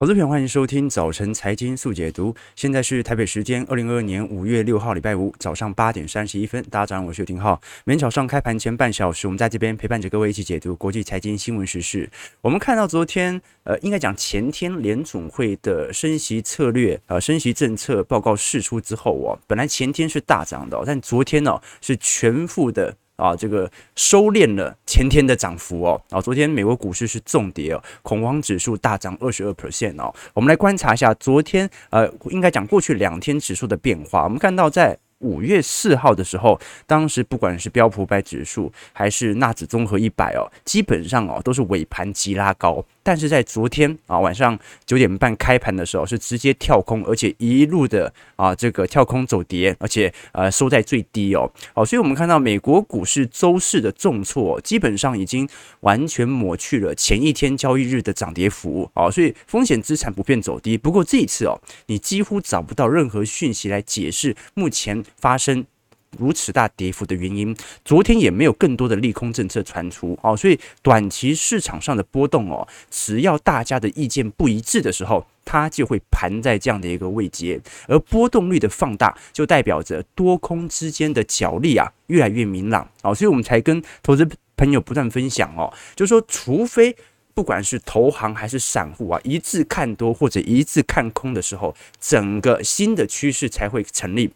投资朋，欢迎收听早晨财经速解读。现在是台北时间二零二二年五月六号，礼拜五早上八点三十一分。大家早上好，我是刘廷浩。每天早上开盘前半小时，我们在这边陪伴着各位一起解读国际财经新闻时事。我们看到昨天，呃，应该讲前天联总会的升息策略，呃，升息政策报告释出之后，哦，本来前天是大涨的，但昨天呢，哦，是全副的。啊，这个收敛了前天的涨幅哦。啊，昨天美国股市是重跌哦，恐慌指数大涨二十二 percent 哦。我们来观察一下昨天，呃，应该讲过去两天指数的变化。我们看到在。五月四号的时候，当时不管是标普百指数还是纳指综合一百哦，基本上哦都是尾盘急拉高。但是在昨天啊晚上九点半开盘的时候，是直接跳空，而且一路的啊这个跳空走跌，而且呃收在最低哦。哦，所以我们看到美国股市周四的重挫，基本上已经完全抹去了前一天交易日的涨跌幅哦。所以风险资产普遍走低。不过这一次哦，你几乎找不到任何讯息来解释目前。发生如此大跌幅的原因，昨天也没有更多的利空政策传出哦，所以短期市场上的波动哦，只要大家的意见不一致的时候，它就会盘在这样的一个位阶，而波动率的放大就代表着多空之间的角力啊越来越明朗哦，所以我们才跟投资朋友不断分享哦，就是说，除非不管是投行还是散户啊一致看多或者一致看空的时候，整个新的趋势才会成立。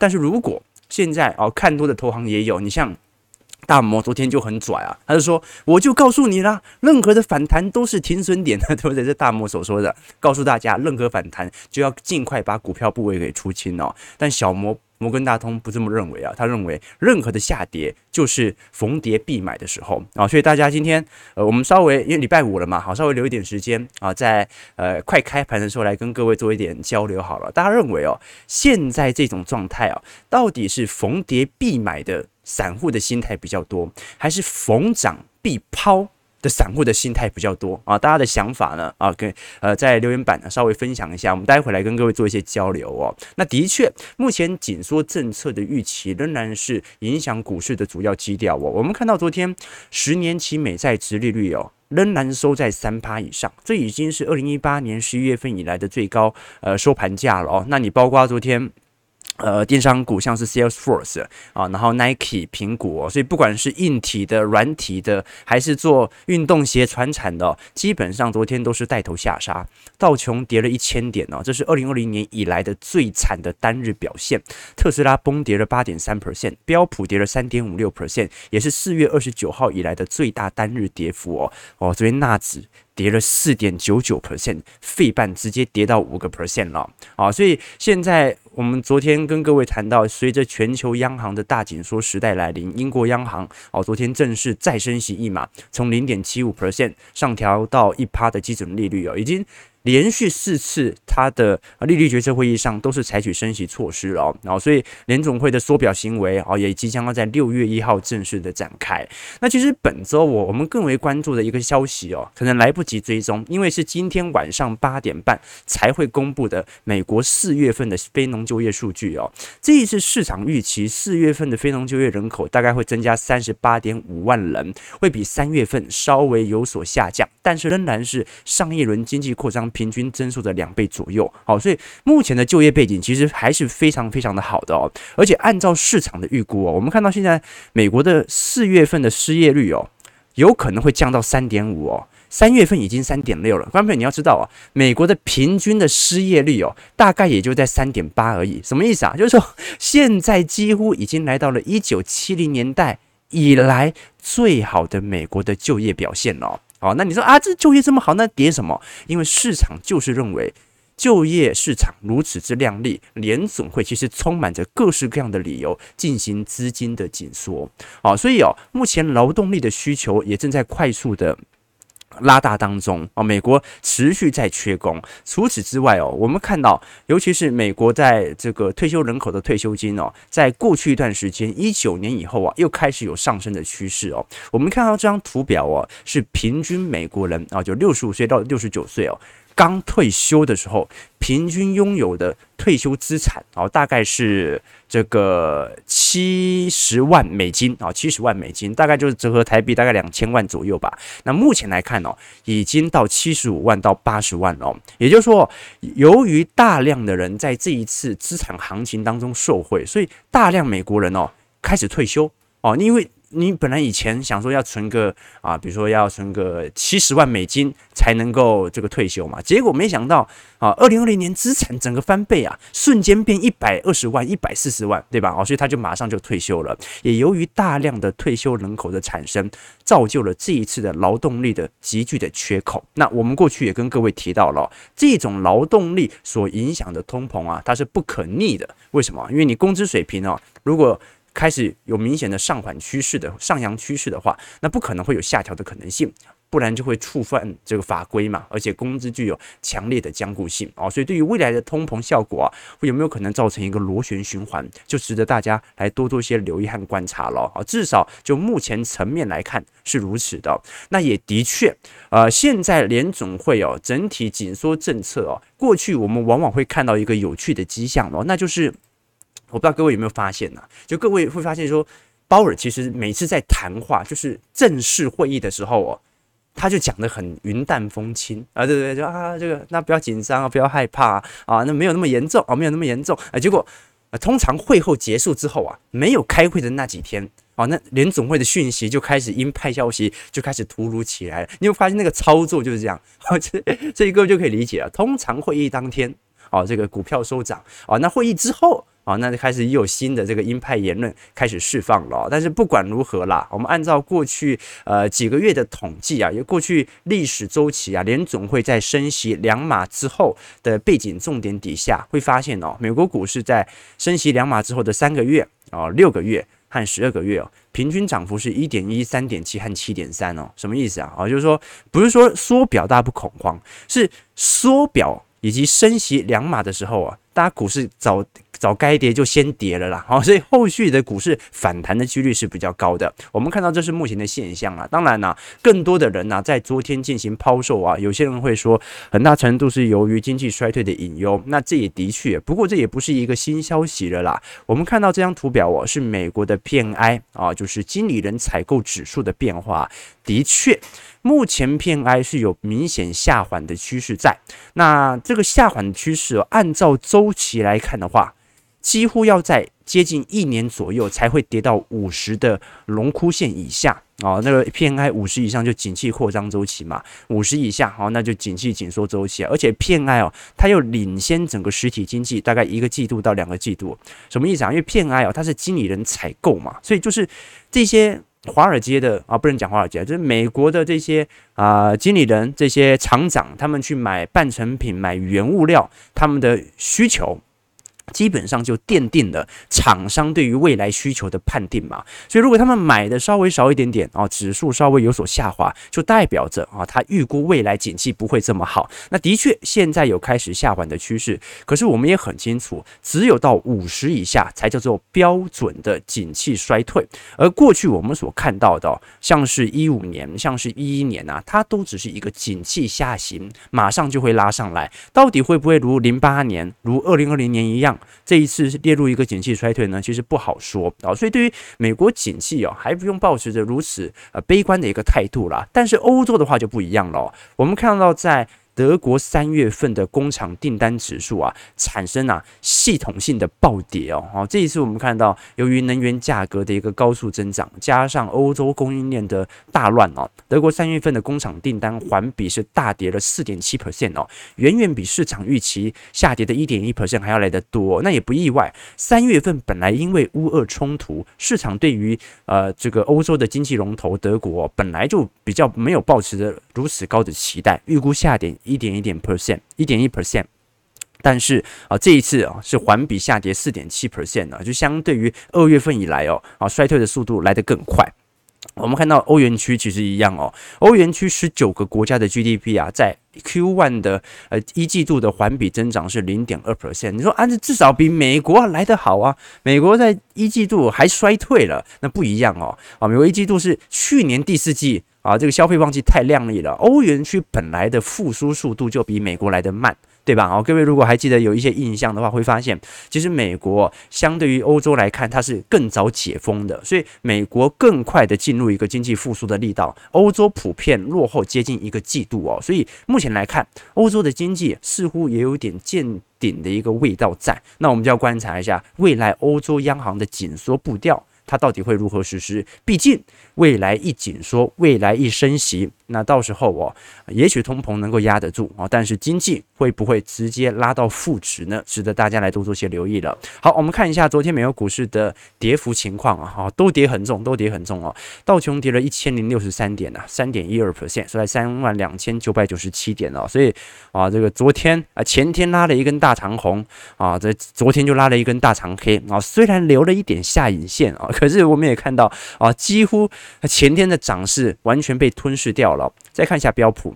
但是如果现在哦，看多的投行也有，你像大摩昨天就很拽啊，他就说，我就告诉你啦，任何的反弹都是停损点的，对不对？这大摩所说的，告诉大家，任何反弹就要尽快把股票部位给出清哦。但小摩。摩根大通不这么认为啊，他认为任何的下跌就是逢跌必买的时候啊，所以大家今天呃，我们稍微因为礼拜五了嘛，好，稍微留一点时间啊，在呃快开盘的时候来跟各位做一点交流好了。大家认为哦，现在这种状态啊，到底是逢跌必买的散户的心态比较多，还是逢涨必抛？的散户的心态比较多啊，大家的想法呢啊，跟呃在留言板呢稍微分享一下，我们待会来跟各位做一些交流哦。那的确，目前紧缩政策的预期仍然是影响股市的主要基调哦。我们看到昨天十年期美债殖利率哦，仍然收在三趴以上，这已经是二零一八年十一月份以来的最高呃收盘价了哦。那你包括昨天。呃，电商股像是 Salesforce 啊，然后 Nike、苹果，所以不管是硬体的、软体的，还是做运动鞋、传产的，基本上昨天都是带头下杀。道琼跌了一千点哦，这是二零二零年以来的最惨的单日表现。特斯拉崩跌了八点三 percent，标普跌了三点五六 percent，也是四月二十九号以来的最大单日跌幅哦。哦，这边纳指。跌了四点九九 percent，费半直接跌到五个 percent 了啊！所以现在我们昨天跟各位谈到，随着全球央行的大紧缩时代来临，英国央行哦，昨天正式再升息一码，从零点七五 percent 上调到一趴的基准利率哦，已经。连续四次，它的利率决策会议上都是采取升息措施了，然后所以联总会的缩表行为啊，也即将要在六月一号正式的展开。那其实本周我我们更为关注的一个消息哦，可能来不及追踪，因为是今天晚上八点半才会公布的美国四月份的非农就业数据哦。这一次市场预期四月份的非农就业人口大概会增加三十八点五万人，会比三月份稍微有所下降，但是仍然是上一轮经济扩张。平均增速的两倍左右，好，所以目前的就业背景其实还是非常非常的好的哦，而且按照市场的预估哦，我们看到现在美国的四月份的失业率哦，有可能会降到三点五哦，三月份已经三点六了。观众朋友你要知道啊，美国的平均的失业率哦，大概也就在三点八而已，什么意思啊？就是说现在几乎已经来到了一九七零年代以来最好的美国的就业表现了。好，那你说啊，这就业这么好，那跌什么？因为市场就是认为就业市场如此之亮丽，联总会其实充满着各式各样的理由进行资金的紧缩。哦，所以哦，目前劳动力的需求也正在快速的。拉大当中啊，美国持续在缺工。除此之外哦，我们看到，尤其是美国在这个退休人口的退休金哦，在过去一段时间，一九年以后啊，又开始有上升的趋势哦。我们看到这张图表哦，是平均美国人啊，就六十五岁到六十九岁哦，刚退休的时候，平均拥有的退休资产哦，大概是这个七。十万美金啊，七十万美金，大概就是折合台币大概两千万左右吧。那目前来看哦，已经到七十五万到八十万哦。也就是说，由于大量的人在这一次资产行情当中受惠，所以大量美国人哦开始退休哦，因为。你本来以前想说要存个啊，比如说要存个七十万美金才能够这个退休嘛，结果没想到啊，二零二零年资产整个翻倍啊，瞬间变一百二十万、一百四十万，对吧？哦，所以他就马上就退休了。也由于大量的退休人口的产生，造就了这一次的劳动力的急剧的缺口。那我们过去也跟各位提到了，这种劳动力所影响的通膨啊，它是不可逆的。为什么？因为你工资水平哦，如果开始有明显的上缓趋势的上扬趋势的话，那不可能会有下调的可能性，不然就会触犯这个法规嘛。而且工资具有强烈的僵固性啊，所以对于未来的通膨效果啊，会有没有可能造成一个螺旋循环，就值得大家来多多些留意和观察了啊。至少就目前层面来看是如此的。那也的确，呃，现在联总会哦整体紧缩政策哦，过去我们往往会看到一个有趣的迹象哦，那就是。我不知道各位有没有发现呢、啊？就各位会发现说，鲍尔其实每次在谈话，就是正式会议的时候哦，他就讲得很云淡风轻啊，对对对，就啊这个那不要紧张啊，不要害怕啊，啊那没有那么严重啊，没有那么严重啊。结果啊，通常会后结束之后啊，没有开会的那几天啊，那联总会的讯息就开始鹰派消息就开始突如其来了。你会发现那个操作就是这样，啊、这这一个就可以理解了。通常会议当天啊，这个股票收涨啊，那会议之后。好，那就开始又有新的这个鹰派言论开始释放了。但是不管如何啦，我们按照过去呃几个月的统计啊，有过去历史周期啊，联总会在升息两码之后的背景重点底下，会发现哦，美国股市在升息两码之后的三个月哦、六个月和十二个月哦，平均涨幅是一点一、三点七和七点三哦。什么意思啊？哦，就是说不是说缩表大家不恐慌，是缩表以及升息两码的时候啊，大家股市早。早该跌就先跌了啦，好，所以后续的股市反弹的几率是比较高的。我们看到这是目前的现象啊，当然呢，更多的人呢在昨天进行抛售啊，有些人会说很大程度是由于经济衰退的隐忧，那这也的确，不过这也不是一个新消息了啦。我们看到这张图表哦，是美国的 PMI 啊，就是经理人采购指数的变化，的确。目前 PMI 是有明显下缓的趋势在，那这个下缓的趋势，按照周期来看的话，几乎要在接近一年左右才会跌到五十的荣枯线以下啊。那个 PMI 五十以上就景气扩张周期嘛，五十以下好，那就景气紧缩周期。而且 PMI 哦，它又领先整个实体经济大概一个季度到两个季度，什么意思啊？因为 PMI 哦，它是经理人采购嘛，所以就是这些。华尔街的啊，不能讲华尔街，就是美国的这些啊、经理人、这些厂长，他们去买半成品、买原物料，他们的需求。基本上就奠定了厂商对于未来需求的判定嘛，所以如果他们买的稍微少一点点啊，指数稍微有所下滑，就代表着啊，他预估未来景气不会这么好。那的确现在有开始下滑的趋势，可是我们也很清楚，只有到五十以下才叫做标准的景气衰退。而过去我们所看到的，像是一五年、像是一一年啊，它都只是一个景气下行，马上就会拉上来。到底会不会如零八年、如二零二零年一样？这一次是列入一个景气衰退呢，其实不好说啊，所以对于美国景气哦，还不用保持着如此呃悲观的一个态度啦。但是欧洲的话就不一样了，我们看到在。德国三月份的工厂订单指数啊，产生啊系统性的暴跌哦。好，这一次我们看到，由于能源价格的一个高速增长，加上欧洲供应链的大乱哦，德国三月份的工厂订单环比是大跌了四点七 percent 哦，远远比市场预期下跌的一点一 percent 还要来得多。那也不意外，三月份本来因为乌俄冲突，市场对于呃这个欧洲的经济龙头德国本来就比较没有抱持着如此高的期待，预估下跌。一点一点 percent，一点一 percent，但是啊，这一次啊是环比下跌四点七 percent 啊，就相对于二月份以来哦啊衰退的速度来得更快。我们看到欧元区其实一样哦，欧元区十九个国家的 GDP 啊，在 Q one 的呃一季度的环比增长是零点二 percent。你说啊，这至少比美国来得好啊，美国在一季度还衰退了，那不一样哦啊，美国一季度是去年第四季。啊，这个消费旺季太亮丽了，欧元区本来的复苏速度就比美国来得慢。对吧？哦，各位如果还记得有一些印象的话，会发现其实美国相对于欧洲来看，它是更早解封的，所以美国更快的进入一个经济复苏的力道，欧洲普遍落后接近一个季度哦。所以目前来看，欧洲的经济似乎也有点见顶的一个味道在。那我们就要观察一下未来欧洲央行的紧缩步调。它到底会如何实施？毕竟未来一紧缩，未来一升息，那到时候哦，也许通膨能够压得住啊，但是经济会不会直接拉到负值呢？值得大家来多做些留意了。好，我们看一下昨天美国股市的跌幅情况啊，哈，都跌很重，都跌很重哦。道琼跌了一千零六十三点啊，三点一二 percent，收在三万两千九百九十七点哦。所以啊，这个昨天啊，前天拉了一根大长红啊，这昨天就拉了一根大长黑啊，虽然留了一点下影线啊。可是我们也看到啊，几乎前天的涨势完全被吞噬掉了。再看一下标普。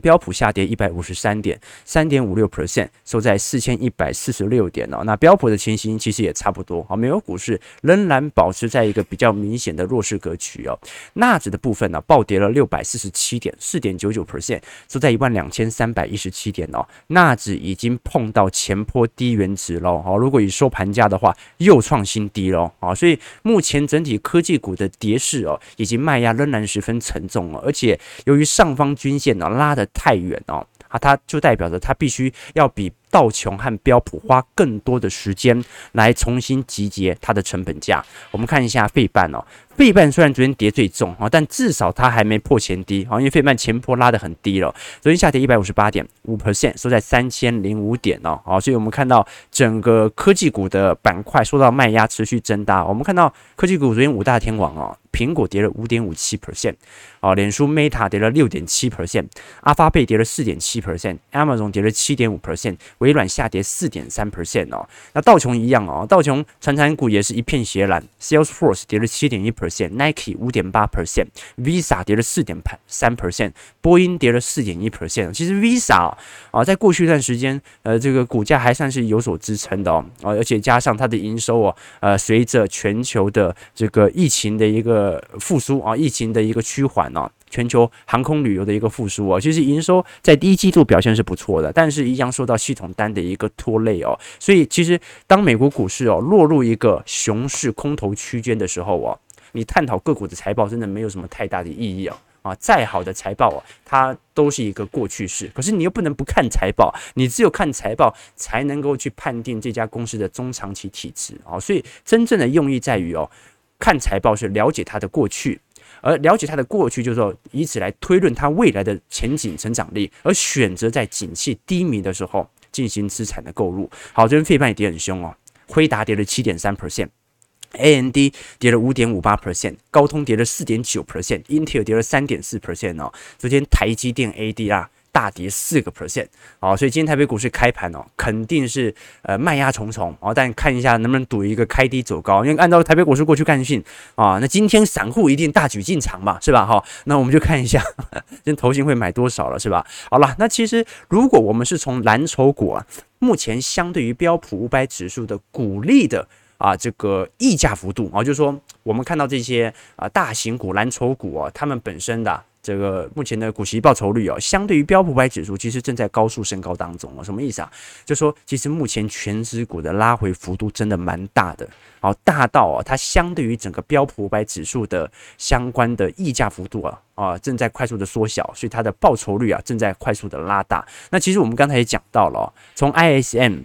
标普下跌一百五十三点，三点五六 percent，收在四千一百四十六点哦。那标普的情形其实也差不多啊，美国股市仍然保持在一个比较明显的弱势格局哦。纳指的部分呢，暴跌了六百四十七点，四点九九 percent，收在一万两千三百一十七点哦。纳指已经碰到前波低原值喽，好，如果以收盘价的话，又创新低喽啊。所以目前整体科技股的跌势哦，以及卖压仍然十分沉重哦，而且由于上方均线呢拉的。太远哦，啊，它就代表着它必须要比道琼和标普花更多的时间来重新集结它的成本价。我们看一下费半哦，费半虽然昨天跌最重啊，但至少它还没破前低啊，因为费半前波拉得很低了，昨天下跌一百五十八点五 percent，收在三千零五点哦，好，所以我们看到整个科技股的板块受到卖压持续增大。我们看到科技股昨天五大天王哦。苹果跌了五点五七 percent，啊，脸书 Meta 跌了六点七 percent，阿发贝跌了四点七 percent，Amazon 跌了七点五 percent，微软下跌四点三 percent 哦。那道琼一样哦，道琼传产股也是一片血蓝，Salesforce 跌了七点一 percent，Nike 五点八 percent，Visa 跌了四点三 percent，波音跌了四点一 percent。其实 Visa 啊，在过去一段时间，呃，这个股价还算是有所支撑的哦，而且加上它的营收哦，呃，随着全球的这个疫情的一个，复苏啊，疫情的一个趋缓啊，全球航空旅游的一个复苏啊，其实营收在第一季度表现是不错的，但是一样受到系统单的一个拖累哦，所以其实当美国股市哦落入一个熊市空头区间的时候哦，你探讨个股的财报真的没有什么太大的意义哦。啊，再好的财报哦，它都是一个过去式，可是你又不能不看财报，你只有看财报才能够去判定这家公司的中长期体质。啊，所以真正的用意在于哦。看财报是了解它的过去，而了解它的过去，就是说以此来推论它未来的前景成长力，而选择在景气低迷的时候进行资产的购入。好，这边费半也跌很凶哦，辉达跌了七点三 percent，AMD 跌了五点五八 percent，高通跌了四点九 percent，Intel 跌了三点四 percent 哦，昨天台积电 AD 啊。大跌四个 percent，好，所以今天台北股市开盘哦，肯定是呃卖压重重哦，但看一下能不能赌一个开低走高，因为按照台北股市过去惯性啊，那今天散户一定大举进场嘛，是吧？哈，那我们就看一下 今天投信会买多少了，是吧？好了，那其实如果我们是从蓝筹股啊，目前相对于标普五百指数的股利的啊这个溢价幅度啊，就是说我们看到这些啊大型股蓝筹股啊，他们本身的。这个目前的股息报酬率哦，相对于标普五百指数，其实正在高速升高当中哦。什么意思啊？就说其实目前权值股的拉回幅度真的蛮大的，好大到哦，它相对于整个标普五百指数的相关的溢价幅度啊啊，正在快速的缩小，所以它的报酬率啊正在快速的拉大。那其实我们刚才也讲到了哦，从 ISM。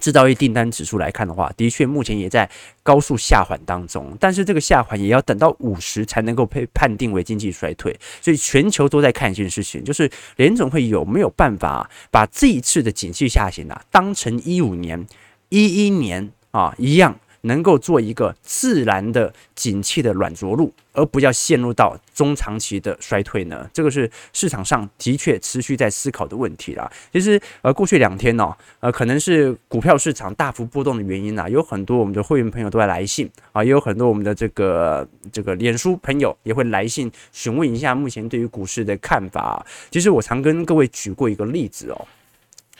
制造业订单指数来看的话，的确目前也在高速下缓当中，但是这个下缓也要等到五十才能够被判定为经济衰退，所以全球都在看一件事情，就是联总会有没有办法把这一次的景气下行啊当成一五年、一一年啊一样。能够做一个自然的景气的软着陆，而不要陷入到中长期的衰退呢？这个是市场上的确持续在思考的问题啦。其实，呃，过去两天呢，呃，可能是股票市场大幅波动的原因啊，有很多我们的会员朋友都在来信啊，也有很多我们的这个这个脸书朋友也会来信询问一下目前对于股市的看法。其实我常跟各位举过一个例子哦，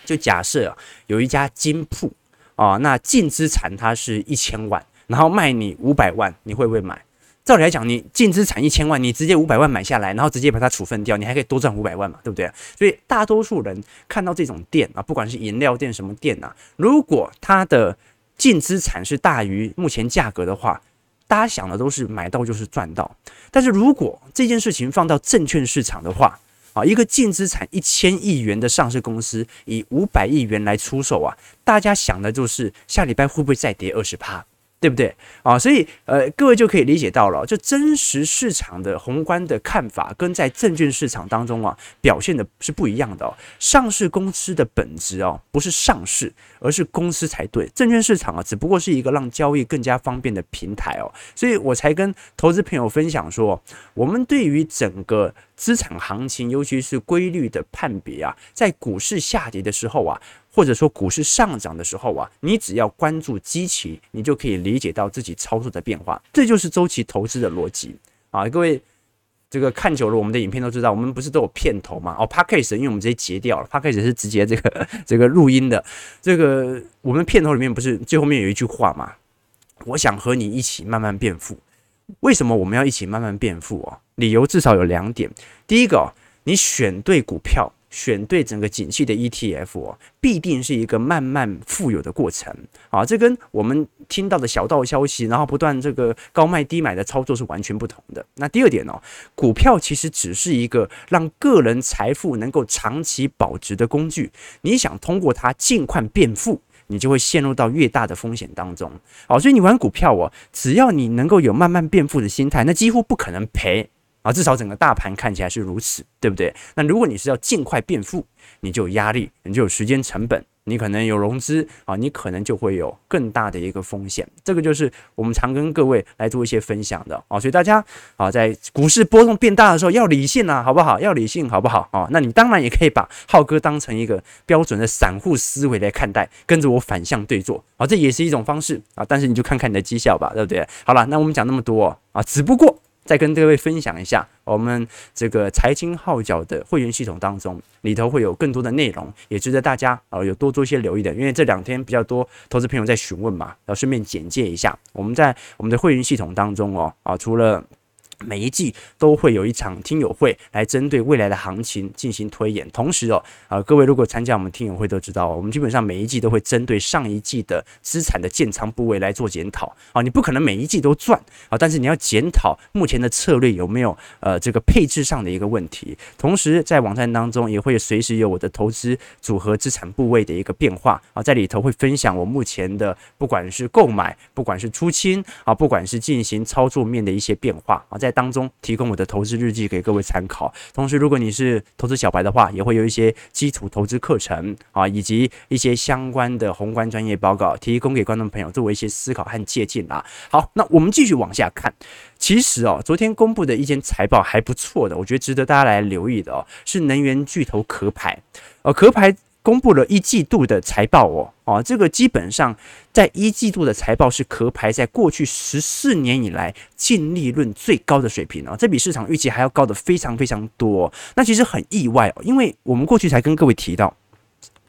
就假设，有一家金铺。啊、哦，那净资产它是一千万，然后卖你五百万，你会不会买？照理来讲，你净资产一千万，你直接五百万买下来，然后直接把它处分掉，你还可以多赚五百万嘛，对不对？所以大多数人看到这种店啊，不管是饮料店什么店啊，如果它的净资产是大于目前价格的话，大家想的都是买到就是赚到。但是如果这件事情放到证券市场的话，啊，一个净资产一千亿元的上市公司以五百亿元来出售啊，大家想的就是下礼拜会不会再跌二十趴？对不对啊？所以呃，各位就可以理解到了，就真实市场的宏观的看法跟在证券市场当中啊表现的是不一样的哦。上市公司的本质哦，不是上市，而是公司才对。证券市场啊，只不过是一个让交易更加方便的平台哦。所以我才跟投资朋友分享说，我们对于整个资产行情，尤其是规律的判别啊，在股市下跌的时候啊。或者说股市上涨的时候啊，你只要关注基期，你就可以理解到自己操作的变化，这就是周期投资的逻辑啊！各位，这个看久了我们的影片都知道，我们不是都有片头嘛？哦，Podcast 因为我们直接截掉了，Podcast 是直接这个 这个录音的。这个我们片头里面不是最后面有一句话嘛？我想和你一起慢慢变富。为什么我们要一起慢慢变富哦？理由至少有两点。第一个，你选对股票。选对整个景气的 ETF，必定是一个慢慢富有的过程啊！这跟我们听到的小道消息，然后不断这个高卖低买的操作是完全不同的。那第二点哦，股票其实只是一个让个人财富能够长期保值的工具。你想通过它尽快变富，你就会陷入到越大的风险当中。好，所以你玩股票哦，只要你能够有慢慢变富的心态，那几乎不可能赔。啊，至少整个大盘看起来是如此，对不对？那如果你是要尽快变富，你就有压力，你就有时间成本，你可能有融资啊，你可能就会有更大的一个风险。这个就是我们常跟各位来做一些分享的啊。所以大家啊，在股市波动变大的时候要理性啊，好不好？要理性，好不好？啊，那你当然也可以把浩哥当成一个标准的散户思维来看待，跟着我反向对做啊，这也是一种方式啊。但是你就看看你的绩效吧，对不对？好了，那我们讲那么多啊，只不过。再跟各位分享一下，我们这个财经号角的会员系统当中，里头会有更多的内容，也值得大家啊有多做一些留意的。因为这两天比较多投资朋友在询问嘛，然后顺便简介一下，我们在我们的会员系统当中哦啊，除了每一季都会有一场听友会来针对未来的行情进行推演，同时哦，啊，各位如果参加我们听友会都知道，我们基本上每一季都会针对上一季的资产的建仓部位来做检讨。啊，你不可能每一季都赚啊，但是你要检讨目前的策略有没有呃这个配置上的一个问题，同时在网站当中也会随时有我的投资组合资产部位的一个变化啊，在里头会分享我目前的不管是购买，不管是出清啊，不管是进行操作面的一些变化啊，在当中提供我的投资日记给各位参考，同时如果你是投资小白的话，也会有一些基础投资课程啊，以及一些相关的宏观专业报告提供给观众朋友作为一些思考和借鉴啦。好，那我们继续往下看。其实哦，昨天公布的一间财报还不错的，我觉得值得大家来留意的哦，是能源巨头壳牌，呃，壳牌。公布了一季度的财报哦，哦，这个基本上在一季度的财报是壳牌在过去十四年以来净利润最高的水平哦，这比市场预期还要高的非常非常多。那其实很意外哦，因为我们过去才跟各位提到，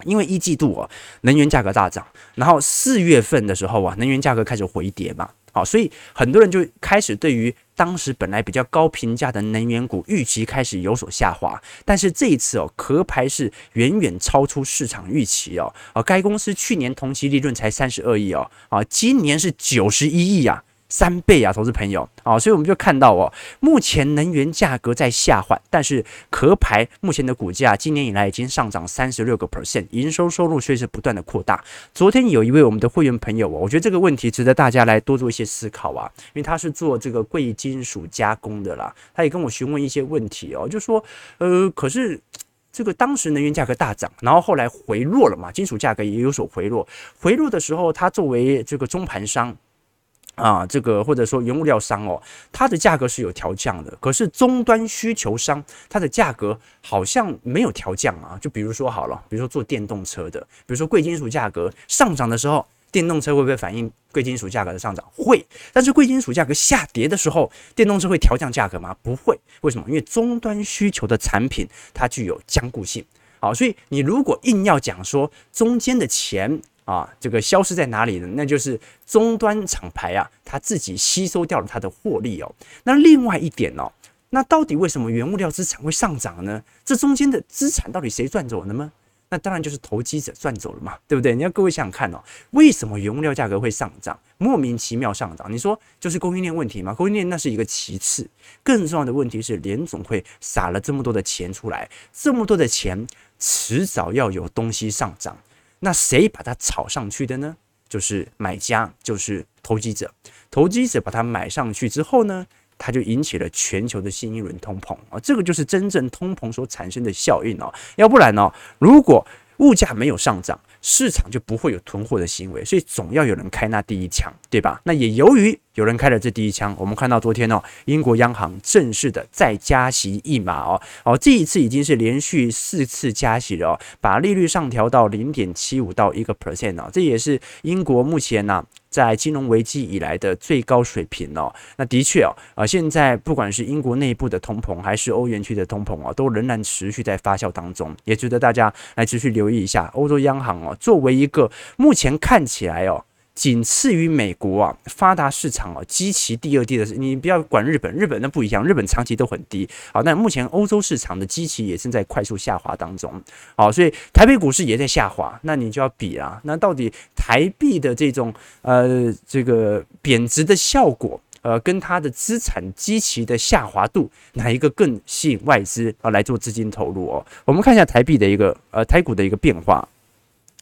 因为一季度哦，能源价格大涨，然后四月份的时候啊，能源价格开始回跌嘛。好，所以很多人就开始对于当时本来比较高评价的能源股预期开始有所下滑。但是这一次哦，壳牌是远远超出市场预期哦。啊，该公司去年同期利润才三十二亿哦，啊，今年是九十一亿啊。三倍啊，投资朋友啊，所以我们就看到哦，目前能源价格在下滑，但是壳牌目前的股价今年以来已经上涨三十六个 percent，营收收入却是不断的扩大。昨天有一位我们的会员朋友哦，我觉得这个问题值得大家来多做一些思考啊，因为他是做这个贵金属加工的啦，他也跟我询问一些问题哦，就说呃，可是这个当时能源价格大涨，然后后来回落了嘛，金属价格也有所回落，回落的时候，他作为这个中盘商。啊，这个或者说原物料商哦，它的价格是有调降的，可是终端需求商它的价格好像没有调降啊。就比如说好了，比如说做电动车的，比如说贵金属价格上涨的时候，电动车会不会反映贵金属价格的上涨？会。但是贵金属价格下跌的时候，电动车会调降价格吗？不会。为什么？因为终端需求的产品它具有坚固性。好，所以你如果硬要讲说中间的钱。啊，这个消失在哪里呢？那就是终端厂牌啊，它自己吸收掉了它的获利哦。那另外一点哦，那到底为什么原物料资产会上涨呢？这中间的资产到底谁赚走了吗？那当然就是投机者赚走了嘛，对不对？你要各位想想看哦，为什么原物料价格会上涨？莫名其妙上涨？你说就是供应链问题吗？供应链那是一个其次，更重要的问题是联总会撒了这么多的钱出来，这么多的钱，迟早要有东西上涨。那谁把它炒上去的呢？就是买家，就是投机者。投机者把它买上去之后呢，它就引起了全球的新一轮通膨啊，这个就是真正通膨所产生的效应哦。要不然呢，如果物价没有上涨，市场就不会有囤货的行为，所以总要有人开那第一枪，对吧？那也由于有人开了这第一枪，我们看到昨天哦，英国央行正式的再加息一码哦，哦，这一次已经是连续四次加息了哦，把利率上调到零点七五到一个 percent 哦，这也是英国目前呢、在金融危机以来的最高水平哦，那的确哦，啊，现在不管是英国内部的通膨，还是欧元区的通膨哦，都仍然持续在发酵当中，也值得大家来持续留意一下。欧洲央行哦，作为一个目前看起来哦。仅次于美国啊，发达市场啊，基期第二低的是，你不要管日本，日本那不一样，日本长期都很低。好，那目前欧洲市场的基期也正在快速下滑当中。好，所以台北股市也在下滑，那你就要比啊，那到底台币的这种呃这个贬值的效果，呃，跟它的资产基期的下滑度，哪一个更吸引外资啊来做资金投入哦？我们看一下台币的一个呃台股的一个变化。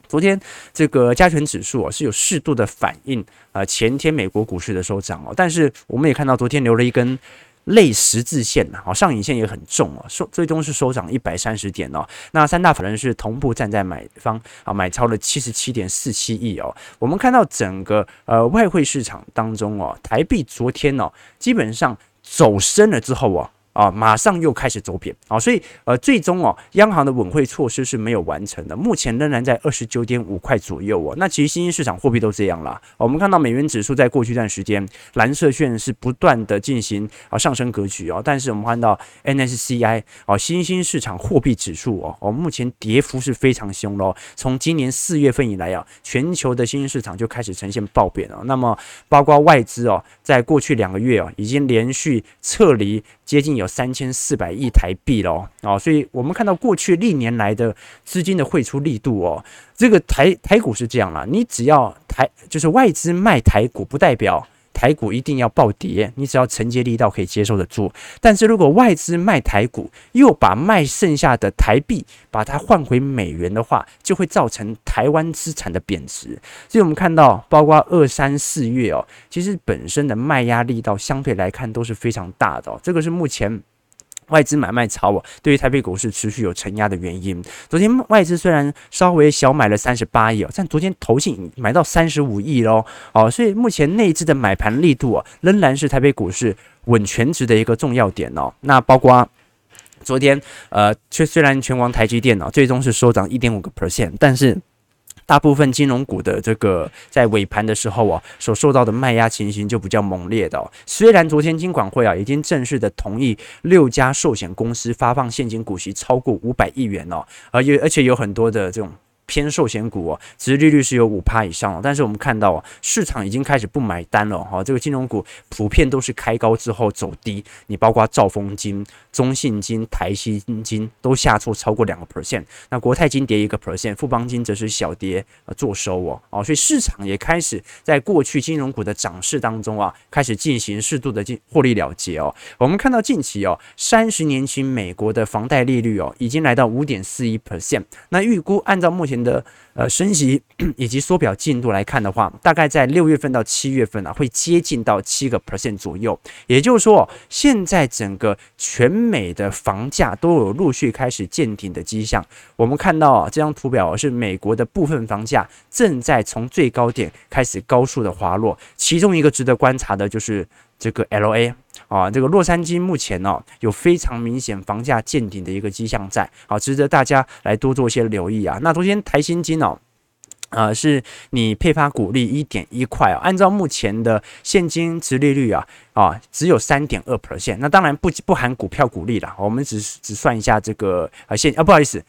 昨天这个加权指数啊是有适度的反应啊，前天美国股市的收涨哦，但是我们也看到昨天留了一根类十字线呐，上影线也很重哦，收最终是收涨一百三十点哦。那三大法人是同步站在买方啊，买超了七十七点四七亿哦。我们看到整个呃外汇市场当中哦，台币昨天哦基本上走升了之后哦。啊，马上又开始走贬啊，所以呃，最终哦，央行的稳汇措施是没有完成的，目前仍然在二十九点五块左右哦。那其实新兴市场货币都这样啦。我们看到美元指数在过去一段时间，蓝色线是不断的进行啊上升格局哦，但是我们看到 N S C I 哦，新兴市场货币指数哦，哦，目前跌幅是非常凶喽。从今年四月份以来啊，全球的新兴市场就开始呈现暴贬了。那么包括外资哦，在过去两个月哦，已经连续撤离接近有。三千四百亿台币喽，哦，所以我们看到过去历年来的资金的汇出力度哦，这个台台股是这样啦，你只要台就是外资卖台股，不代表。台股一定要暴跌，你只要承接力道可以接受得住。但是如果外资卖台股，又把卖剩下的台币把它换回美元的话，就会造成台湾资产的贬值。所以我们看到，包括二三四月哦，其实本身的卖压力道相对来看都是非常大的哦。这个是目前。外资买卖潮哦，对于台北股市持续有承压的原因。昨天外资虽然稍微小买了三十八亿哦，但昨天投信买到三十五亿喽哦，所以目前内资的买盘力度哦，仍然是台北股市稳全值的一个重要点哦。那包括昨天呃，却虽然全网台积电哦，最终是收涨一点五个 percent，但是。大部分金融股的这个在尾盘的时候啊，所受到的卖压情形就比较猛烈的。虽然昨天金管会啊已经正式的同意六家寿险公司发放现金股息超过五百亿元哦，而有而且有很多的这种。偏寿险股哦，殖利率是有五趴以上哦，但是我们看到哦，市场已经开始不买单了哈。这个金融股普遍都是开高之后走低，你包括兆丰金、中信金、台新金都下挫超过两个 percent，那国泰金跌一个 percent，富邦金则是小跌呃做收哦哦，所以市场也开始在过去金融股的涨势当中啊，开始进行适度的进获利了结哦。我们看到近期哦，三十年期美国的房贷利率哦，已经来到五点四一 percent，那预估按照目前的呃升息以及缩表进度来看的话，大概在六月份到七月份啊，会接近到七个 percent 左右。也就是说，现在整个全美的房价都有陆续开始见顶的迹象。我们看到啊，这张图表是美国的部分房价正在从最高点开始高速的滑落。其中一个值得观察的就是这个 LA 啊，这个洛杉矶目前呢、有非常明显房价见顶的一个迹象在，好，值得大家来多做一些留意啊。那昨天台新金哦，啊，是你配发股利一点一块啊，按照目前的现金殖利率啊啊，只有三点二 percent，那当然不不含股票股利了，我们只只算一下这个啊现啊不好意思。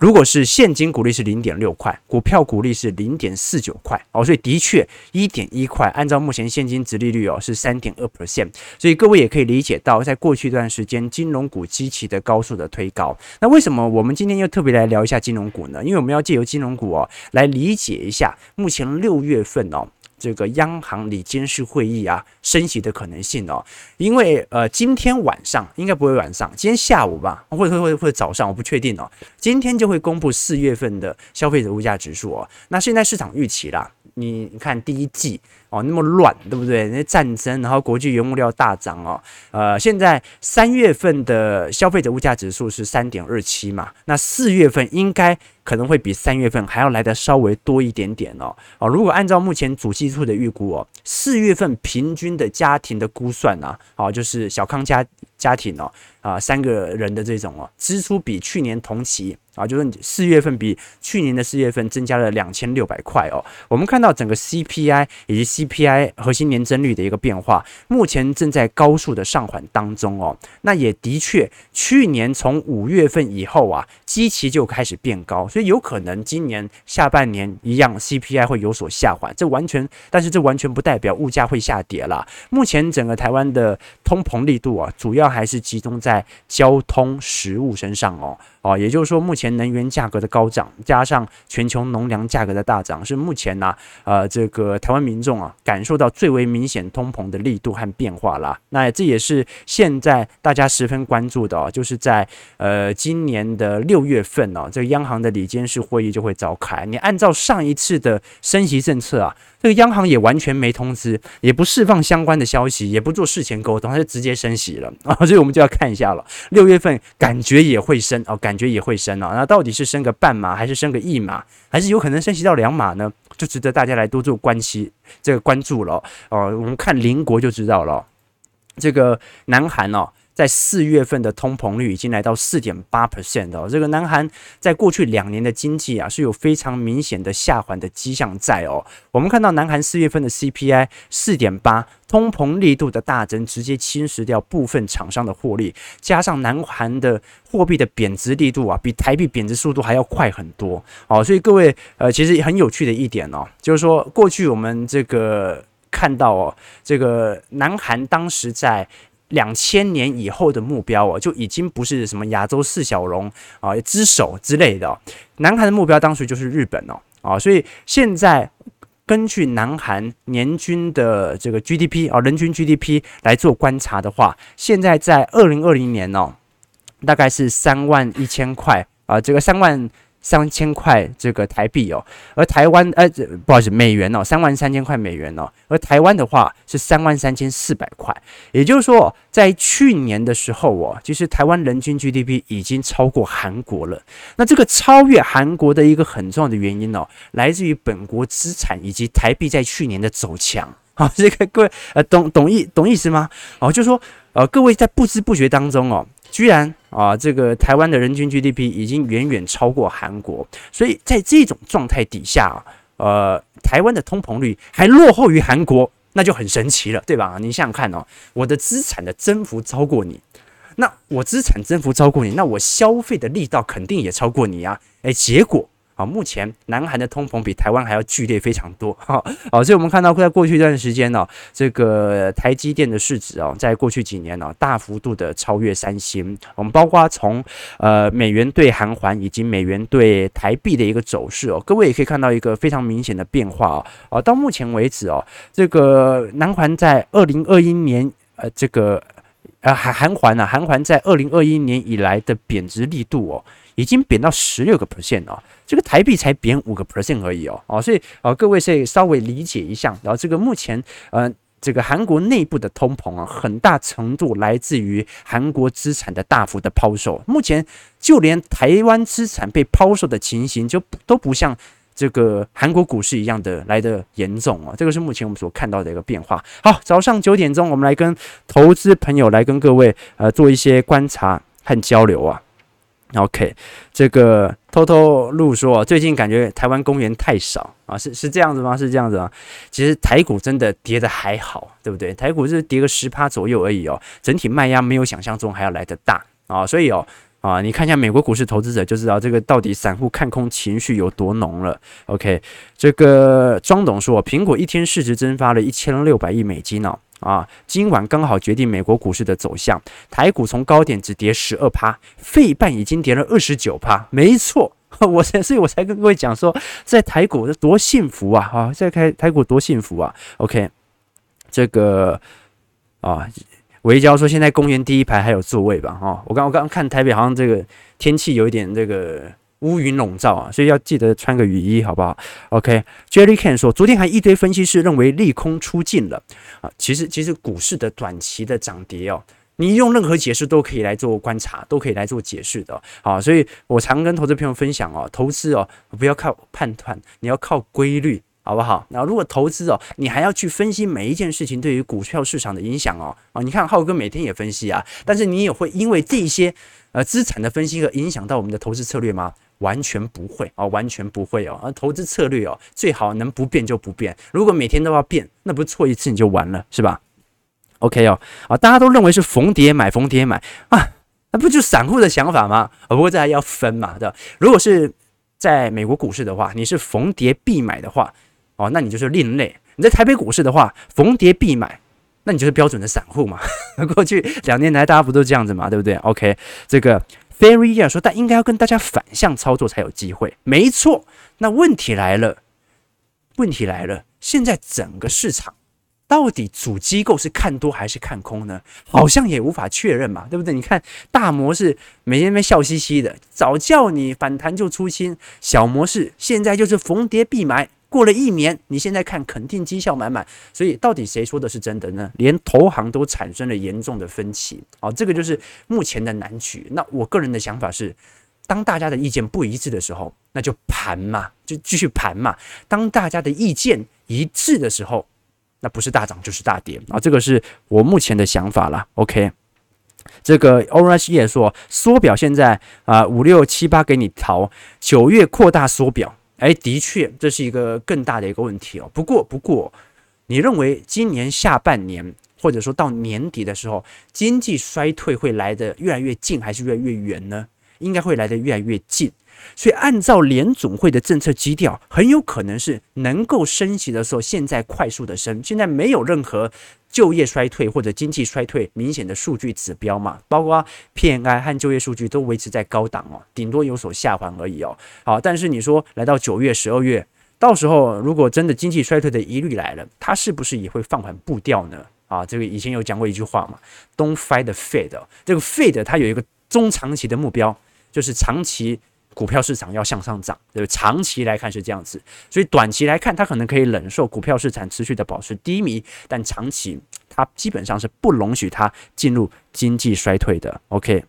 如果是现金股利是零点六块，股票股利是零点四九块哦，所以的确一点一块，按照目前现金殖利率哦是三点二 percent，所以各位也可以理解到，在过去一段时间金融股极其的高速的推高。那为什么我们今天又特别来聊一下金融股呢？因为我们要借由金融股哦来理解一下目前六月份哦。这个央行里监事会议啊，升息的可能性哦，因为呃，今天晚上应该不会晚上，今天下午吧，会会会会早上，我不确定哦。今天就会公布四月份的消费者物价指数哦。那现在市场预期啦，你看第一季哦那么乱，对不对？那些战争，然后国际原物料大涨哦，呃，现在三月份的消费者物价指数是三点二七嘛，那四月份应该。可能会比三月份还要来得稍微多一点点哦哦，如果按照目前主计处的预估哦，四月份平均的家庭的估算呢，哦，就是小康家家庭哦。啊，三个人的这种哦，支出比去年同期啊，就是你四月份比去年的四月份增加了两千六百块哦。我们看到整个 CPI 以及 CPI 核心年增率的一个变化，目前正在高速的上缓当中哦。那也的确，去年从五月份以后啊，基期就开始变高，所以有可能今年下半年一样 CPI 会有所下缓。这完全，但是这完全不代表物价会下跌啦。目前整个台湾的通膨力度啊，主要还是集中。在交通食物身上哦。哦，也就是说，目前能源价格的高涨，加上全球农粮价格的大涨，是目前呢、啊，呃，这个台湾民众啊，感受到最为明显通膨的力度和变化啦。那这也是现在大家十分关注的哦，就是在呃今年的六月份哦，这个央行的理监事会议就会召开。你按照上一次的升息政策啊，这个央行也完全没通知，也不释放相关的消息，也不做事前沟通，它就直接升息了 啊。所以我们就要看一下了，六月份感觉也会升哦，感。感觉也会升啊，那到底是升个半码，还是升个一码，还是有可能升息到两码呢？就值得大家来多做关系这个关注了哦。我们看邻国就知道了，这个南韩哦。在四月份的通膨率已经来到四点八 percent 哦，这个南韩在过去两年的经济啊是有非常明显的下滑的迹象在哦。我们看到南韩四月份的 CPI 四点八，通膨力度的大增，直接侵蚀掉部分厂商的获利，加上南韩的货币的贬值力度啊，比台币贬值速度还要快很多哦。所以各位呃，其实很有趣的一点哦，就是说过去我们这个看到哦，这个南韩当时在两千年以后的目标哦，就已经不是什么亚洲四小龙啊之首之类的。南韩的目标当时就是日本哦，啊，所以现在根据南韩年均的这个 GDP 啊，人均 GDP 来做观察的话，现在在二零二零年哦，大概是三万一千块啊，这个三万。三千块这个台币哦，而台湾呃，不好意思，美元哦，三万三千块美元哦，而台湾的话是三万三千四百块，也就是说，在去年的时候哦，其实台湾人均 GDP 已经超过韩国了。那这个超越韩国的一个很重要的原因哦，来自于本国资产以及台币在去年的走强。好，这个各位呃，懂懂意懂意思吗？哦，就说呃，各位在不知不觉当中哦。居然啊，这个台湾的人均 GDP 已经远远超过韩国，所以在这种状态底下啊，呃，台湾的通膨率还落后于韩国，那就很神奇了，对吧？你想想看哦，我的资产的增幅超过你，那我资产增幅超过你，那我消费的力道肯定也超过你啊，诶，结果。啊，目前南韩的通膨比台湾还要剧烈非常多。哈好，所以我们看到在过去一段时间呢，这个台积电的市值哦，在过去几年呢，大幅度的超越三星。我们包括从呃美元兑韩环以及美元兑台币的一个走势哦，各位也可以看到一个非常明显的变化哦。到目前为止哦，这个南韩在二零二一年呃这个呃韩韩元啊，韩环在二零二一年以来的贬值力度哦。已经贬到十六个 percent 哦，这个台币才贬五个 percent 而已哦，哦，所以呃各位可以稍微理解一下，然后这个目前呃这个韩国内部的通膨啊，很大程度来自于韩国资产的大幅的抛售，目前就连台湾资产被抛售的情形就都不像这个韩国股市一样的来得严重哦，这个是目前我们所看到的一个变化。好，早上九点钟，我们来跟投资朋友来跟各位呃做一些观察和交流啊。OK，这个偷偷录说，最近感觉台湾公园太少啊，是是这样子吗？是这样子吗？其实台股真的跌得还好，对不对？台股是跌个十趴左右而已哦，整体卖压没有想象中还要来得大啊，所以哦，啊，你看一下美国股市投资者就知道这个到底散户看空情绪有多浓了。OK，这个庄董说，苹果一天市值蒸发了一千六百亿美金呢。啊，今晚刚好决定美国股市的走向。台股从高点只跌十二趴，费半已经跌了二十九趴。没错，我才所以我才跟各位讲说，在台股这多幸福啊！啊，在开台股多幸福啊！OK，这个啊。维娇说：“现在公园第一排还有座位吧？哈，我刚我刚看台北好像这个天气有一点这个乌云笼罩啊，所以要记得穿个雨衣，好不好？OK，Jerry Ken 说，昨天还一堆分析师认为利空出尽了啊，其实其实股市的短期的涨跌哦，你用任何解释都可以来做观察，都可以来做解释的啊，所以我常跟投资朋友分享哦，投资哦不要靠判断，你要靠规律。”好不好？那如果投资哦，你还要去分析每一件事情对于股票市场的影响哦。啊，你看浩哥每天也分析啊，但是你也会因为这些呃资产的分析而影响到我们的投资策略吗？完全不会啊，完全不会哦。而投资策略哦，最好能不变就不变。如果每天都要变，那不是错一次你就完了，是吧？OK 哦，啊，大家都认为是逢跌买，逢跌买啊，那不就散户的想法吗？啊，不过这还要分嘛，对吧？如果是在美国股市的话，你是逢跌必买的话。哦，那你就是另类。你在台北股市的话，逢跌必买，那你就是标准的散户嘛。过去两年来，大家不都这样子嘛，对不对？OK，这个 Fairy Year 说，但应该要跟大家反向操作才有机会。没错，那问题来了，问题来了，现在整个市场到底主机构是看多还是看空呢？好像也无法确认嘛，对不对？你看大模式每天在笑嘻嘻的，早叫你反弹就出清；小模式现在就是逢跌必买。过了一年，你现在看肯定绩效满满，所以到底谁说的是真的呢？连投行都产生了严重的分歧啊！这个就是目前的难局。那我个人的想法是，当大家的意见不一致的时候，那就盘嘛，就继续盘嘛。当大家的意见一致的时候，那不是大涨就是大跌啊！这个是我目前的想法了。OK，这个 Orange 也说缩表现在啊五六七八给你逃，九月扩大缩表。哎，的确，这是一个更大的一个问题哦。不过，不过，你认为今年下半年或者说到年底的时候，经济衰退会来得越来越近，还是越来越远呢？应该会来得越来越近。所以，按照联总会的政策基调，很有可能是能够升息的时候，现在快速的升，现在没有任何。就业衰退或者经济衰退明显的数据指标嘛，包括 PMI 和就业数据都维持在高档哦，顶多有所下滑而已哦。好，但是你说来到九月、十二月，到时候如果真的经济衰退的疑虑来了，它是不是也会放缓步调呢？啊，这个以前有讲过一句话嘛，Don't fight the Fed。这个 Fed 它有一个中长期的目标，就是长期。股票市场要向上涨，对，长期来看是这样子，所以短期来看，它可能可以忍受股票市场持续的保持低迷，但长期它基本上是不容许它进入经济衰退的。OK，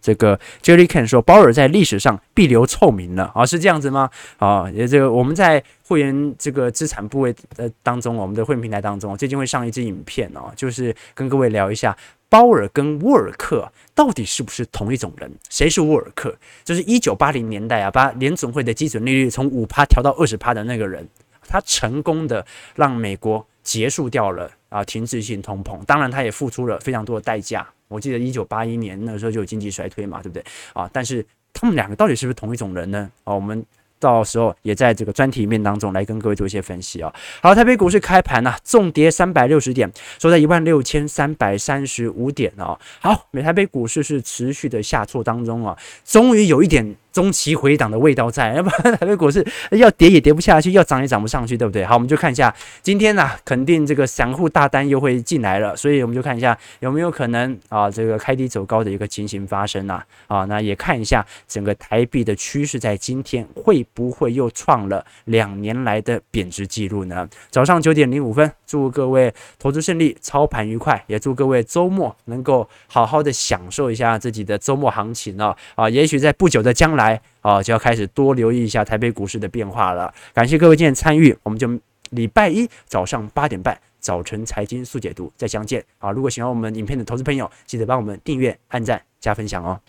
这个 Jerry Ken 说，鲍尔在历史上必留臭名了啊，是这样子吗？啊，也这个我们在会员这个资产部位的当中，我们的会员平台当中，最近会上一支影片哦，就是跟各位聊一下。鲍尔跟沃尔克到底是不是同一种人？谁是沃尔克？就是一九八零年代啊，把联总会的基准利率从五趴调到二十趴的那个人，他成功的让美国结束掉了啊停滞性通膨，当然他也付出了非常多的代价。我记得一九八一年那时候就有经济衰退嘛，对不对啊？但是他们两个到底是不是同一种人呢？啊，我们。到时候也在这个专题面当中来跟各位做一些分析啊。好，台北股市开盘呢，重跌三百六十点，收在一万六千三百三十五点啊。好，美台北股市是持续的下挫当中啊，终于有一点。中期回档的味道在，要不然台北股市要跌也跌不下去，要涨也涨不上去，对不对？好，我们就看一下今天呢、肯定这个散户大单又会进来了，所以我们就看一下有没有可能啊，这个开低走高的一个情形发生啊。啊，那也看一下整个台币的趋势，在今天会不会又创了两年来的贬值记录呢？早上九点零五分，祝各位投资顺利，操盘愉快，也祝各位周末能够好好的享受一下自己的周末行情哦。啊，也许在不久的将来。来啊，就要开始多留意一下台北股市的变化了。感谢各位今天参与，我们就礼拜一早上八点半早晨财经速解读再相见啊！如果喜欢我们影片的投资朋友，记得帮我们订阅、按赞、加分享哦。